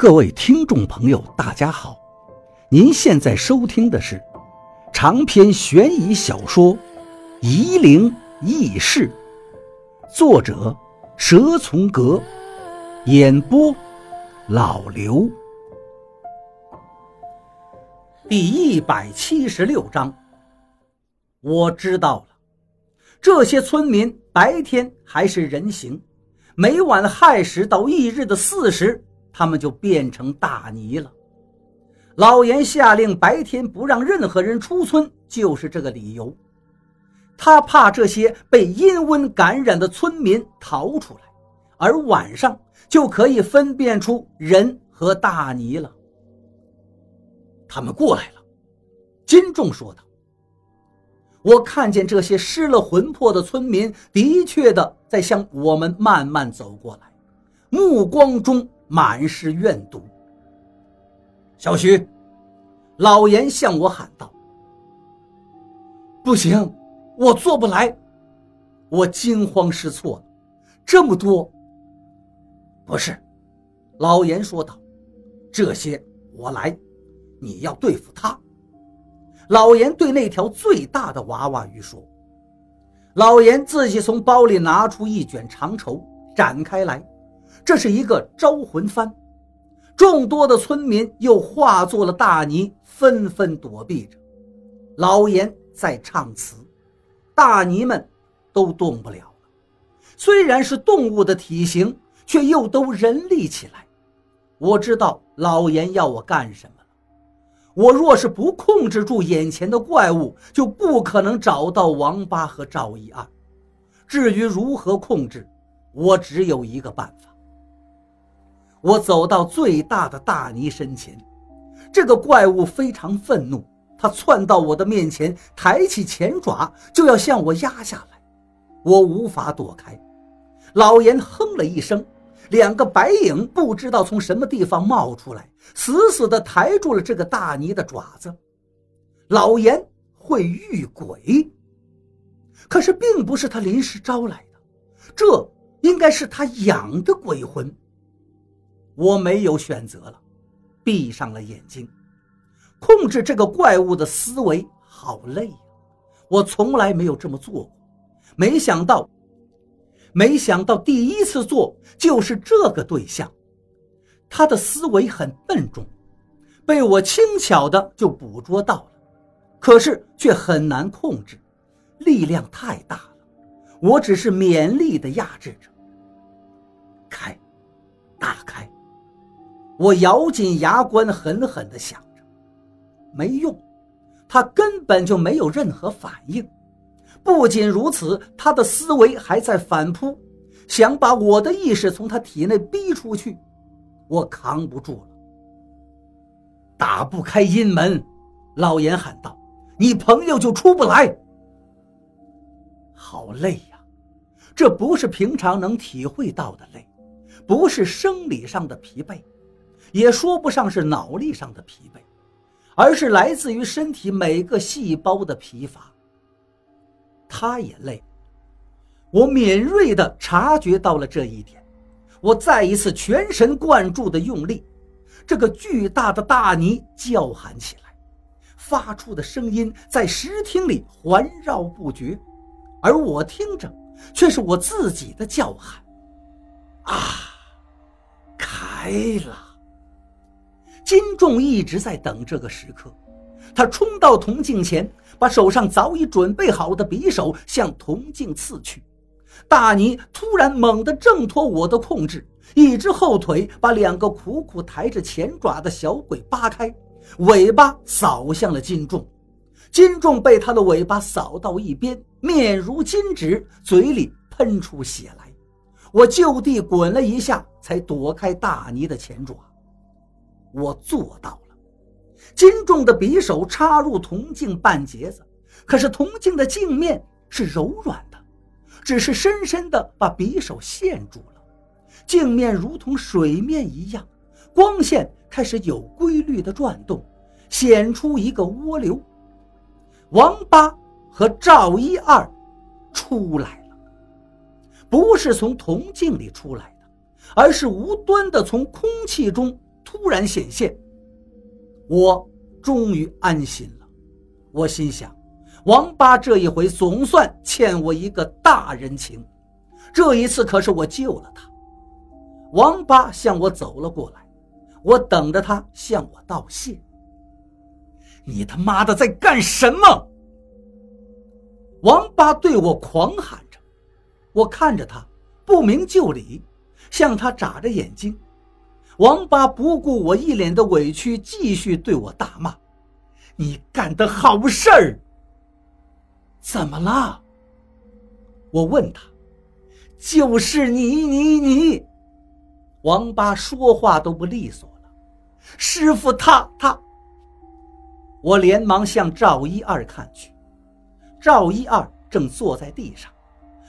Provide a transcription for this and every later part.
各位听众朋友，大家好！您现在收听的是长篇悬疑小说《夷陵轶事》，作者蛇从阁，演播老刘。第一百七十六章，我知道了，这些村民白天还是人形，每晚亥时到翌日的巳时。他们就变成大泥了。老严下令白天不让任何人出村，就是这个理由。他怕这些被阴瘟感染的村民逃出来，而晚上就可以分辨出人和大泥了。他们过来了，金仲说道：“我看见这些失了魂魄的村民，的确的在向我们慢慢走过来，目光中……”满是怨毒。小徐，老严向我喊道：“不行，我做不来。”我惊慌失措，这么多。不是，老严说道：“这些我来，你要对付他。”老严对那条最大的娃娃鱼说：“老严自己从包里拿出一卷长绸，展开来。”这是一个招魂幡，众多的村民又化作了大泥，纷纷躲避着。老严在唱词，大泥们都动不了了。虽然是动物的体型，却又都人立起来。我知道老严要我干什么了。我若是不控制住眼前的怪物，就不可能找到王八和赵一二。至于如何控制，我只有一个办法。我走到最大的大泥身前，这个怪物非常愤怒，它窜到我的面前，抬起前爪就要向我压下来，我无法躲开。老严哼了一声，两个白影不知道从什么地方冒出来，死死地抬住了这个大泥的爪子。老严会遇鬼，可是并不是他临时招来的，这应该是他养的鬼魂。我没有选择了，闭上了眼睛，控制这个怪物的思维好累呀！我从来没有这么做过，没想到，没想到第一次做就是这个对象。他的思维很笨重，被我轻巧的就捕捉到了，可是却很难控制，力量太大了，我只是勉力的压制着。开，打开。我咬紧牙关，狠狠地想着，没用，他根本就没有任何反应。不仅如此，他的思维还在反扑，想把我的意识从他体内逼出去。我扛不住了，打不开阴门，老严喊道：“你朋友就出不来。”好累呀，这不是平常能体会到的累，不是生理上的疲惫。也说不上是脑力上的疲惫，而是来自于身体每个细胞的疲乏。他也累，我敏锐地察觉到了这一点，我再一次全神贯注地用力，这个巨大的大泥叫喊起来，发出的声音在石厅里环绕不绝，而我听着却是我自己的叫喊：“啊，开了！”金仲一直在等这个时刻，他冲到铜镜前，把手上早已准备好的匕首向铜镜刺去。大泥突然猛地挣脱我的控制，一只后腿把两个苦苦抬着前爪的小鬼扒开，尾巴扫向了金仲。金仲被他的尾巴扫到一边，面如金纸，嘴里喷出血来。我就地滚了一下，才躲开大泥的前爪。我做到了，金重的匕首插入铜镜半截子，可是铜镜的镜面是柔软的，只是深深的把匕首陷住了。镜面如同水面一样，光线开始有规律的转动，显出一个涡流。王八和赵一二出来了，不是从铜镜里出来的，而是无端的从空气中。突然显现，我终于安心了。我心想，王八这一回总算欠我一个大人情。这一次可是我救了他。王八向我走了过来，我等着他向我道谢。你他妈的在干什么？王八对我狂喊着，我看着他，不明就里，向他眨着眼睛。王八不顾我一脸的委屈，继续对我大骂：“你干的好事儿！”怎么了？我问他：“就是你，你，你！”王八说话都不利索了。师傅，他，他。我连忙向赵一二看去。赵一二正坐在地上，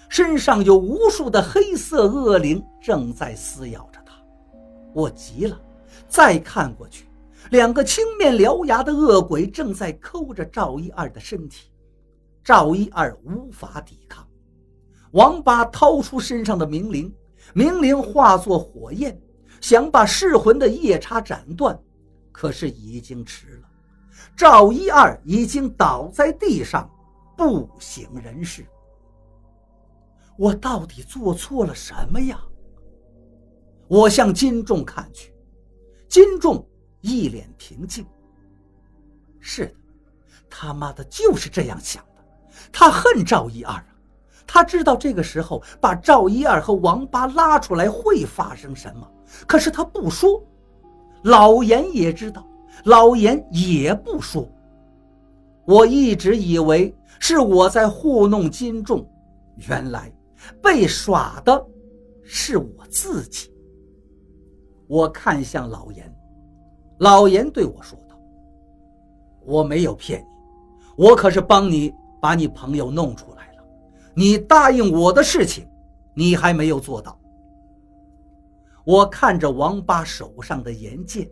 身上有无数的黑色恶灵正在撕咬着。我急了，再看过去，两个青面獠牙的恶鬼正在抠着赵一二的身体。赵一二无法抵抗，王八掏出身上的冥灵，冥灵化作火焰，想把噬魂的夜叉斩断，可是已经迟了。赵一二已经倒在地上。不省人事，我到底做错了什么呀？我向金仲看去，金仲一脸平静。是的，他妈的就是这样想的。他恨赵一二啊，他知道这个时候把赵一二和王八拉出来会发生什么，可是他不说。老严也知道，老严也不说。我一直以为。是我在糊弄金仲，原来被耍的是我自己。我看向老严，老严对我说道：“我没有骗你，我可是帮你把你朋友弄出来了。你答应我的事情，你还没有做到。”我看着王八手上的岩剑，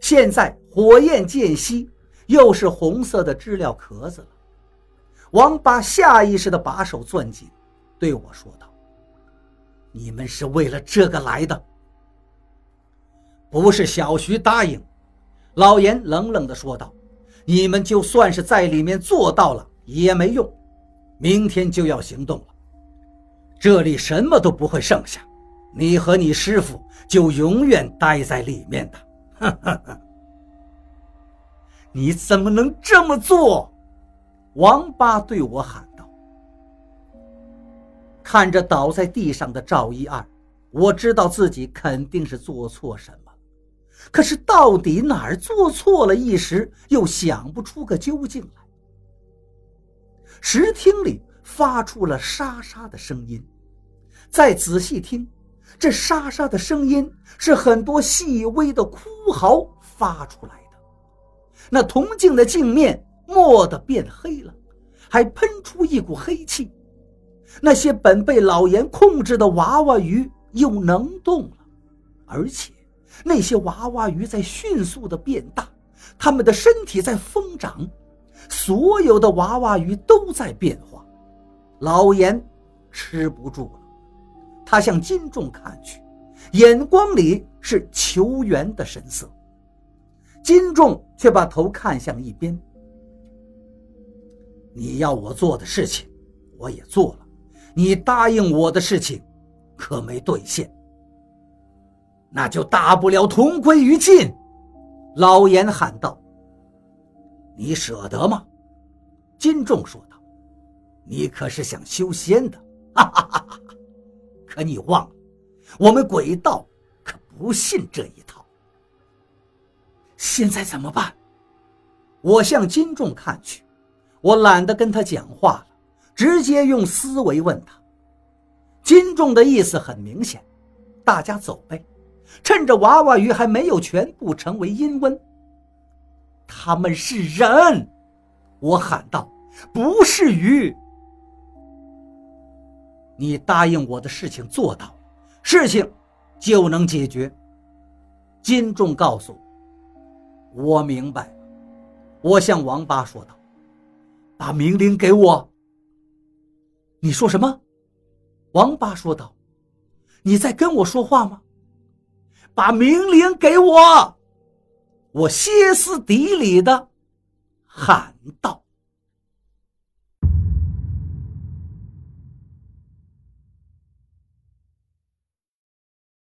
现在火焰渐熄，又是红色的知了壳子了。王八下意识地把手攥紧，对我说道：“你们是为了这个来的，不是？”小徐答应。老严冷冷地说道：“你们就算是在里面做到了也没用，明天就要行动了。这里什么都不会剩下，你和你师傅就永远待在里面的。”哈哈哈！你怎么能这么做？王八对我喊道：“看着倒在地上的赵一二，我知道自己肯定是做错什么，可是到底哪儿做错了，一时又想不出个究竟来。”石厅里发出了沙沙的声音，再仔细听，这沙沙的声音是很多细微的哭嚎发出来的，那铜镜的镜面。蓦地变黑了，还喷出一股黑气。那些本被老严控制的娃娃鱼又能动了，而且那些娃娃鱼在迅速地变大，它们的身体在疯长，所有的娃娃鱼都在变化。老严吃不住了，他向金仲看去，眼光里是求援的神色。金仲却把头看向一边。你要我做的事情，我也做了；你答应我的事情，可没兑现。那就大不了同归于尽。”老严喊道。“你舍得吗？”金仲说道。“你可是想修仙的，哈哈哈哈！可你忘了，我们鬼道可不信这一套。现在怎么办？”我向金仲看去。我懒得跟他讲话了，直接用思维问他。金仲的意思很明显，大家走呗，趁着娃娃鱼还没有全部成为阴温。他们是人，我喊道，不是鱼。你答应我的事情做到，事情就能解决。金仲告诉我，我明白。我向王八说道。把命令给我。你说什么？王八说道：“你在跟我说话吗？把命令给我！我歇斯底里的喊道。